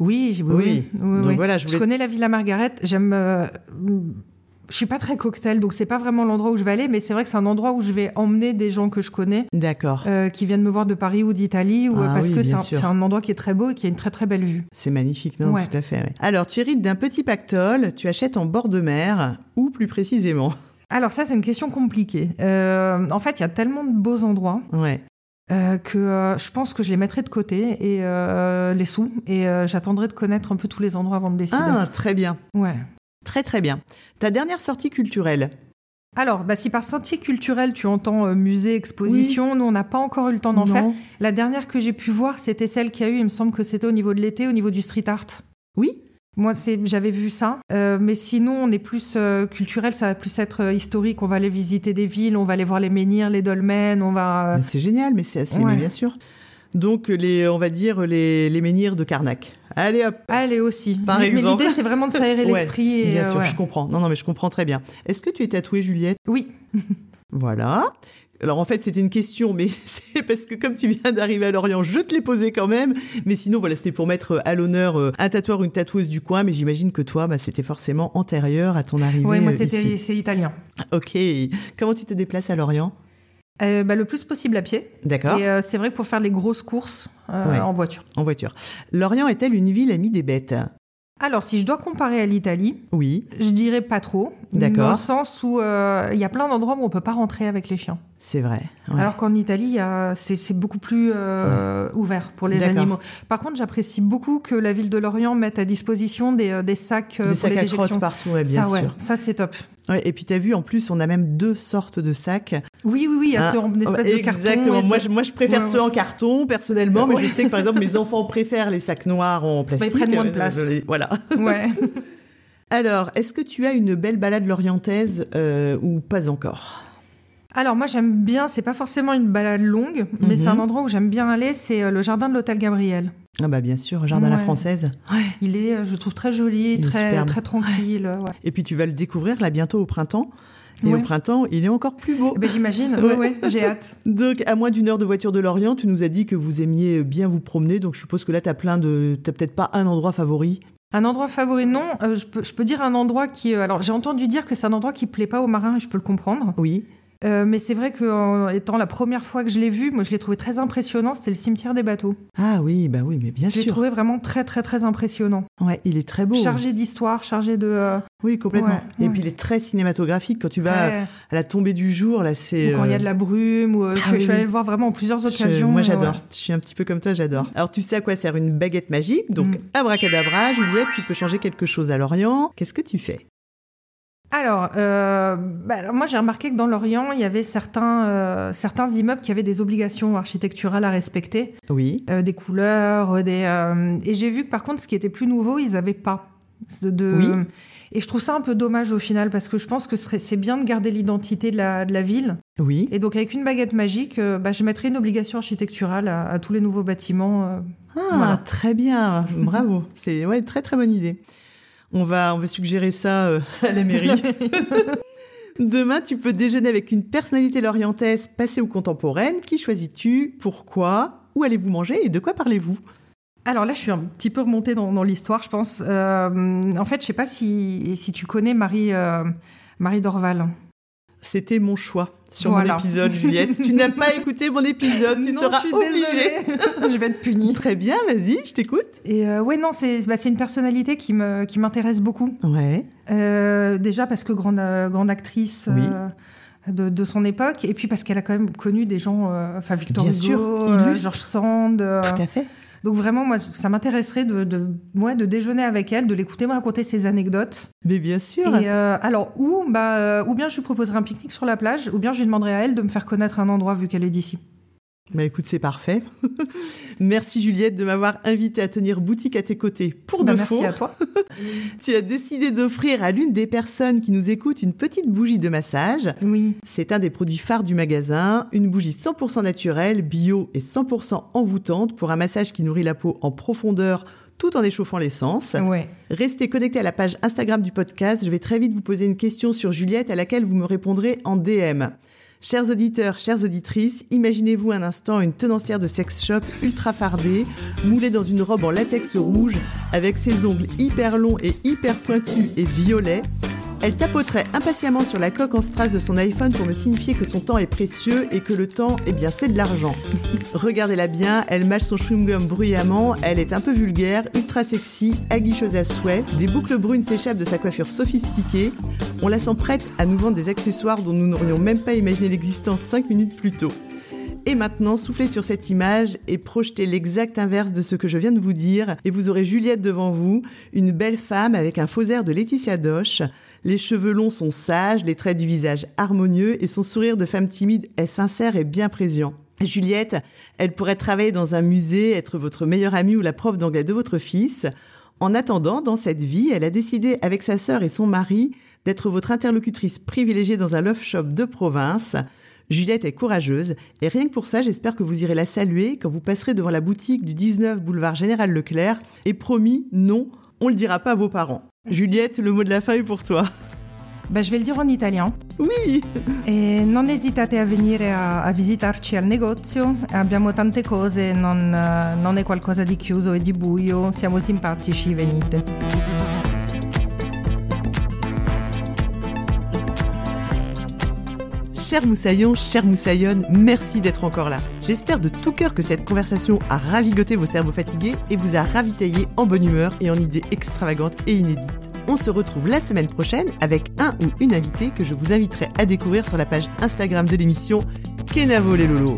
Speaker 2: Oui, oui,
Speaker 1: Oui.
Speaker 2: oui. oui,
Speaker 1: Donc
Speaker 2: oui.
Speaker 1: voilà, je
Speaker 2: connais la Villa Margaret. J'aime. euh, Je suis pas très cocktail, donc c'est pas vraiment l'endroit où je vais aller, mais c'est vrai que c'est un endroit où je vais emmener des gens que je connais,
Speaker 1: D'accord.
Speaker 2: euh, qui viennent me voir de Paris ou d'Italie, ou
Speaker 1: Ah
Speaker 2: parce
Speaker 1: oui,
Speaker 2: que c'est un, endroit qui est très beau et qui a une très très belle vue.
Speaker 1: C'est magnifique, non
Speaker 2: Ouais.
Speaker 1: Tout à fait. ouais. Alors, tu hérites d'un petit pactole. Tu achètes en bord de mer, ou plus précisément?
Speaker 2: Alors ça, c'est une question compliquée. Euh, en fait, il y a tellement de beaux endroits
Speaker 1: Ouais.
Speaker 2: euh, que euh, je pense que je les mettrai de côté et euh, les sous et euh, j'attendrai de connaître un peu tous les endroits avant de décider.
Speaker 1: Ah, très bien.
Speaker 2: Ouais.
Speaker 1: Très, très bien. Ta dernière sortie culturelle
Speaker 2: Alors, bah, si par sentier culturel tu entends euh, musée, exposition, nous on n'a pas encore eu le temps d'en faire. La dernière que j'ai pu voir, c'était celle qu'il y a eu. Il me semble que c'était au niveau de l'été, au niveau du street art.
Speaker 1: Oui
Speaker 2: Moi, j'avais vu ça. Euh, mais sinon, on est plus euh, culturel, ça va plus être historique. On va aller visiter des villes, on va aller voir les menhirs, les dolmens, on va.
Speaker 1: C'est génial, mais c'est assez,
Speaker 2: Ouais.
Speaker 1: mais bien sûr. Donc, les, on va dire les, les menhirs de Carnac. Allez hop
Speaker 2: aller aussi.
Speaker 1: Par
Speaker 2: mais,
Speaker 1: exemple.
Speaker 2: l'idée, c'est vraiment de s'aérer l'esprit.
Speaker 1: Bien
Speaker 2: euh,
Speaker 1: sûr,
Speaker 2: ouais.
Speaker 1: je comprends. Non, non, mais je comprends très bien. Est-ce que tu es tatouée, Juliette?
Speaker 2: Oui.
Speaker 1: Voilà. Alors en fait, c'était une question, mais c'est parce que comme tu viens d'arriver à Lorient, je te l'ai posée quand même. Mais sinon, voilà, c'était pour mettre à l'honneur euh, un tatoueur ou une tatoueuse du coin. Mais j'imagine que toi, bah, c'était forcément antérieur à ton arrivée.
Speaker 2: Ouais, moi,
Speaker 1: euh,
Speaker 2: c'était, c'est italien.
Speaker 1: Ok. Comment tu te déplaces à Lorient?
Speaker 2: Euh, bah, le plus possible à pied.
Speaker 1: D'accord.
Speaker 2: Et euh, c'est vrai que pour faire les grosses courses euh,
Speaker 1: Ouais.
Speaker 2: en voiture.
Speaker 1: En voiture. Lorient est-elle une ville amie des bêtes?
Speaker 2: Alors, si je dois comparer à l'Italie,
Speaker 1: Oui.
Speaker 2: je dirais pas trop.
Speaker 1: D'accord.
Speaker 2: Dans le sens où il y a plein d'endroits où on peut pas rentrer avec les chiens.
Speaker 1: C'est vrai. Ouais.
Speaker 2: Alors qu'en Italie, c'est beaucoup plus euh, ouvert pour les animaux. Par contre, j'apprécie beaucoup que la ville de Lorient mette à disposition des, euh, des sacs euh,
Speaker 1: des
Speaker 2: pour
Speaker 1: sacs
Speaker 2: les
Speaker 1: à
Speaker 2: déjections.
Speaker 1: partout, ouais, bien
Speaker 2: ça, ouais, ça c'est top.
Speaker 1: Ouais, et puis t'as vu, en plus, on a même deux sortes de sacs.
Speaker 2: Oui, oui, oui, il y a
Speaker 1: Ah,
Speaker 2: ceux en espèce
Speaker 1: ouais,
Speaker 2: de carton.
Speaker 1: Exactement. Moi, je, moi, je préfère
Speaker 2: Ouais,
Speaker 1: ceux
Speaker 2: ouais.
Speaker 1: en carton, personnellement, mais je sais que, par exemple, mes enfants préfèrent les sacs noirs en plastique.
Speaker 2: prennent moins de place.
Speaker 1: Voilà.
Speaker 2: Ouais.
Speaker 1: Alors, est-ce que tu as une belle balade lorientaise euh, ou pas encore?
Speaker 2: Alors moi j'aime bien, c'est pas forcément une balade longue, mais
Speaker 1: Mhm.
Speaker 2: c'est un endroit où j'aime bien aller, c'est euh, le jardin de l'hôtel Gabriel.
Speaker 1: Ah bah bien sûr, jardin à la
Speaker 2: Ouais.
Speaker 1: française.
Speaker 2: Il est, euh, je trouve, très joli, très, très tranquille. ouais.
Speaker 1: Et puis tu vas le découvrir là bientôt au printemps. Et au printemps, il est encore plus beau.
Speaker 2: Eh ben, J'imagine, j'ai hâte.
Speaker 1: Donc, à moins d'une heure de voiture de Lorient, tu nous as dit que vous aimiez bien vous promener. Donc, je suppose que là, t'as plein de, t'as peut-être pas un endroit favori.
Speaker 2: Un endroit favori, non. euh, je, peux, je peux dire un endroit qui... euh, alors j'ai entendu dire que c'est un endroit qui plaît pas aux marins, et je peux le comprendre.
Speaker 1: Oui.
Speaker 2: Euh, mais c'est vrai qu'en étant la première fois que je l'ai vu, moi je l'ai trouvé très impressionnant, c'était le cimetière des bateaux.
Speaker 1: Ah oui, bah oui, mais bien
Speaker 2: Je l'ai
Speaker 1: sûr.
Speaker 2: trouvé vraiment très très très impressionnant.
Speaker 1: Ouais, il est très beau.
Speaker 2: Chargé d'histoire, chargé de... euh,
Speaker 1: Oui, complètement.
Speaker 2: Ouais,
Speaker 1: Et
Speaker 2: ouais.
Speaker 1: puis il est très cinématographique quand tu vas à la tombée du jour. Là, c'est.
Speaker 2: ou quand il y a
Speaker 1: euh,
Speaker 2: de la brume, ou, je,
Speaker 1: ah oui,
Speaker 2: je suis allée le voir vraiment en plusieurs
Speaker 1: je-
Speaker 2: occasions.
Speaker 1: moi, j'adore. Je suis un petit peu comme toi, j'adore. Alors, tu sais à quoi sert une baguette magique? Donc,
Speaker 2: Mm.
Speaker 1: abracadabra, Juliette, tu peux changer quelque chose à Lorient. Qu'est-ce que tu fais?
Speaker 2: Alors, euh, bah, alors moi j'ai remarqué que dans l'Orient, il y avait certains, euh, certains immeubles qui avaient des obligations architecturales à respecter,
Speaker 1: Oui.
Speaker 2: euh, des couleurs, des, et j'ai vu que par contre, ce qui était plus nouveau, ils n'avaient pas. De, de-
Speaker 1: Oui.
Speaker 2: Et je trouve ça un peu dommage au final, parce que je pense que c'est bien de garder l'identité de la, de la ville.
Speaker 1: Oui.
Speaker 2: Et donc avec une baguette magique, bah, je mettrais une obligation architecturale à, à tous les nouveaux bâtiments.
Speaker 1: Ah,
Speaker 2: Voilà.
Speaker 1: très bien. Bravo. C'est ouais, très très bonne idée. On va, on va suggérer ça euh, à la mairie. Demain, tu peux déjeuner avec une personnalité lorientaise, passée ou contemporaine. Qui choisis-tu? Pourquoi? Où allez-vous manger? Et de quoi parlez-vous?
Speaker 2: Alors là, je suis un petit peu remontée dans, l'histoire, je pense. Euh, en fait, je sais pas si, si tu connais Marie, euh, Marie Dorval.
Speaker 1: C'était mon choix sur mon épisode, Juliette. tu n'as pas écouté mon épisode, tu seras obligée.
Speaker 2: je vais être punie.
Speaker 1: Très bien, vas-y, je t'écoute.
Speaker 2: Et euh, ouais, non, c'est bah, une personnalité qui me qui m'intéresse beaucoup.
Speaker 1: Ouais.
Speaker 2: Euh, déjà parce que grande grande actrice. De, de, son époque, et puis parce qu'elle a quand même connu des gens, enfin Victor Hugo, George Sand.
Speaker 1: Tout à fait.
Speaker 2: Donc vraiment, moi, ça m'intéresserait de, de, de déjeuner avec elle, de l'écouter me raconter ses anecdotes.
Speaker 1: Mais bien sûr.
Speaker 2: Et euh, alors, ou, bah, euh, ou bien je lui proposerai un pique-nique sur la plage, ou bien je lui demanderai à elle de me faire connaître un endroit vu qu'elle est d'ici.
Speaker 1: Bah écoute, c'est parfait. merci Juliette de m'avoir invité à tenir boutique à tes côtés pour
Speaker 2: bah,
Speaker 1: de
Speaker 2: merci à toi.
Speaker 1: tu as décidé d'offrir à l'une des personnes qui nous écoutent une petite bougie de massage.
Speaker 2: Oui.
Speaker 1: C'est un des produits phares du magasin, une bougie 100% naturelle, bio et 100% envoûtante pour un massage qui nourrit la peau en profondeur tout en échauffant l'essence.
Speaker 2: Ouais.
Speaker 1: Restez connectés à la page Instagram du podcast. Je vais très vite vous poser une question sur Juliette à laquelle vous me répondrez en DM. Chers auditeurs, chères auditrices, imaginez-vous un instant une tenancière de sex shop ultra fardée, moulée dans une robe en latex rouge, avec ses ongles hyper longs et hyper pointus et violets, elle tapoterait impatiemment sur la coque en strass de son iPhone pour me signifier que son temps est précieux et que le temps, eh bien, c'est de l'argent. Regardez-la bien, elle mâche son chewing-gum bruyamment, elle est un peu vulgaire, ultra sexy, aguicheuse à souhait, des boucles brunes s'échappent de sa coiffure sophistiquée, on la sent prête à nous vendre des accessoires dont nous n'aurions même pas imaginé l'existence 5 minutes plus tôt. Et maintenant, soufflez sur cette image et projetez l'exact inverse de ce que je viens de vous dire. Et vous aurez Juliette devant vous, une belle femme avec un faux air de Laetitia Doche. Les cheveux longs sont sages, les traits du visage harmonieux et son sourire de femme timide est sincère et bien présent. Juliette, elle pourrait travailler dans un musée, être votre meilleure amie ou la prof d'anglais de votre fils. En attendant, dans cette vie, elle a décidé avec sa sœur et son mari d'être votre interlocutrice privilégiée dans un love shop de province. Juliette est courageuse et rien que pour ça, j'espère que vous irez la saluer quand vous passerez devant la boutique du 19 boulevard Général Leclerc. Et promis, non, on le dira pas à vos parents. Juliette, le mot de la fin est pour toi.
Speaker 2: Bah, je vais le dire en italien.
Speaker 1: Oui!
Speaker 2: E non esitate a venire a, a visitarci al negozio, abbiamo tante cose, non, non è qualcosa di chiuso e di buio, siamo simpatici, venite.
Speaker 1: Cher Moussaillon, cher Moussaillonne, merci d'être encore là. J'espère de tout cœur que cette conversation a ravigoté vos cerveaux fatigués et vous a ravitaillé en bonne humeur et en idées extravagantes et inédites. On se retrouve la semaine prochaine avec un ou une invitée que je vous inviterai à découvrir sur la page Instagram de l'émission Kenavo les Lolo.